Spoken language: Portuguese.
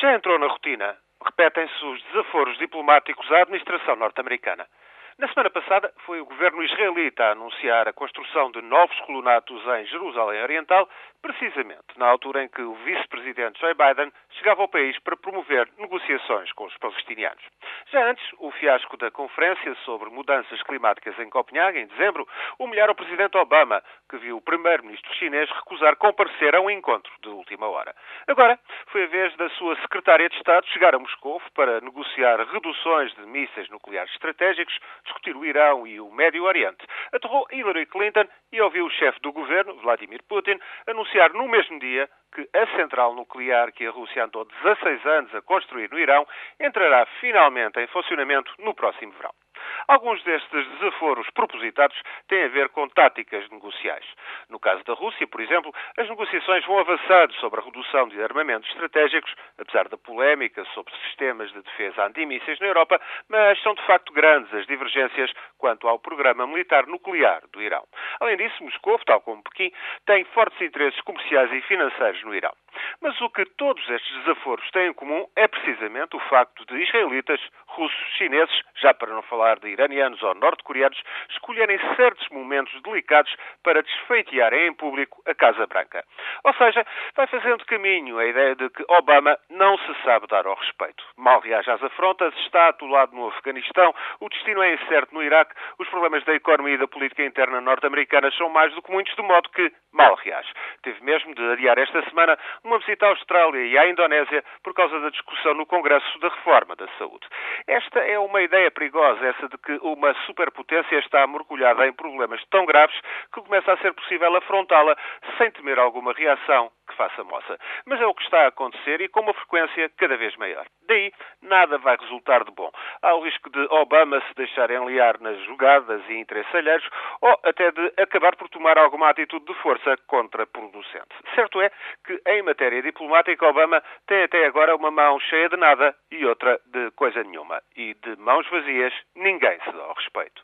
Já entrou na rotina. Repetem-se os desaforos diplomáticos à administração norte-americana. Na semana passada, foi o governo israelita a anunciar a construção de novos colonatos em Jerusalém Oriental, precisamente na altura em que o vice-presidente Joe Biden chegava ao país para promover negociações com os palestinianos. Já antes, o fiasco da conferência sobre mudanças climáticas em Copenhague, em dezembro, humilhara o presidente Obama, que viu o primeiro-ministro chinês recusar comparecer a um encontro de última hora. Agora, foi a vez da sua secretária de Estado chegar a Moscou para negociar reduções de mísseis nucleares estratégicos discutir o Irão e o Médio Oriente. Aterrou Hillary Clinton e ouviu o chefe do governo, Vladimir Putin, anunciar no mesmo dia que a central nuclear que a Rússia andou 16 anos a construir no Irão entrará finalmente em funcionamento no próximo verão. Alguns destes desaforos propositados têm a ver com táticas negociais. No caso da Rússia, por exemplo, as negociações vão avançando sobre a redução de armamentos estratégicos, apesar da polémica sobre sistemas de defesa antimísseis na Europa, mas são de facto grandes as divergências quanto ao programa militar nuclear do Irão. Além disso, Moscou, tal como Pequim, tem fortes interesses comerciais e financeiros no Irão. Mas o que todos estes desaforos têm em comum é precisamente o facto de israelitas, russos, chineses, já para não falar de iranianos ou norte-coreanos, escolherem certos momentos delicados para desfeitearem em público a Casa Branca. Ou seja, vai fazendo caminho a ideia de que Obama não se sabe dar ao respeito. Mal reage às afrontas, está atolado no Afeganistão, o destino é incerto no Iraque, os problemas da economia e da política interna norte-americana são mais do que muitos, de modo que mal reage. Teve mesmo de adiar esta semana uma visita à Austrália e à Indonésia por causa da discussão no Congresso da Reforma da Saúde. Esta é uma ideia perigosa, essa de que uma superpotência está mergulhada em problemas tão graves que começa a ser possível afrontá-la sem temer alguma reação que faça moça. Mas é o que está a acontecer e com uma frequência cada vez maior. Daí, nada vai resultar de bom. Há o risco de Obama se deixar enliar nas jogadas e interesses alheiros ou até de acabar por tomar alguma atitude de força contraproducente. Certo é que, em matéria diplomática, Obama tem até agora uma mão cheia de nada e outra de coisa nenhuma. E de mãos vazias ninguém se dá ao respeito.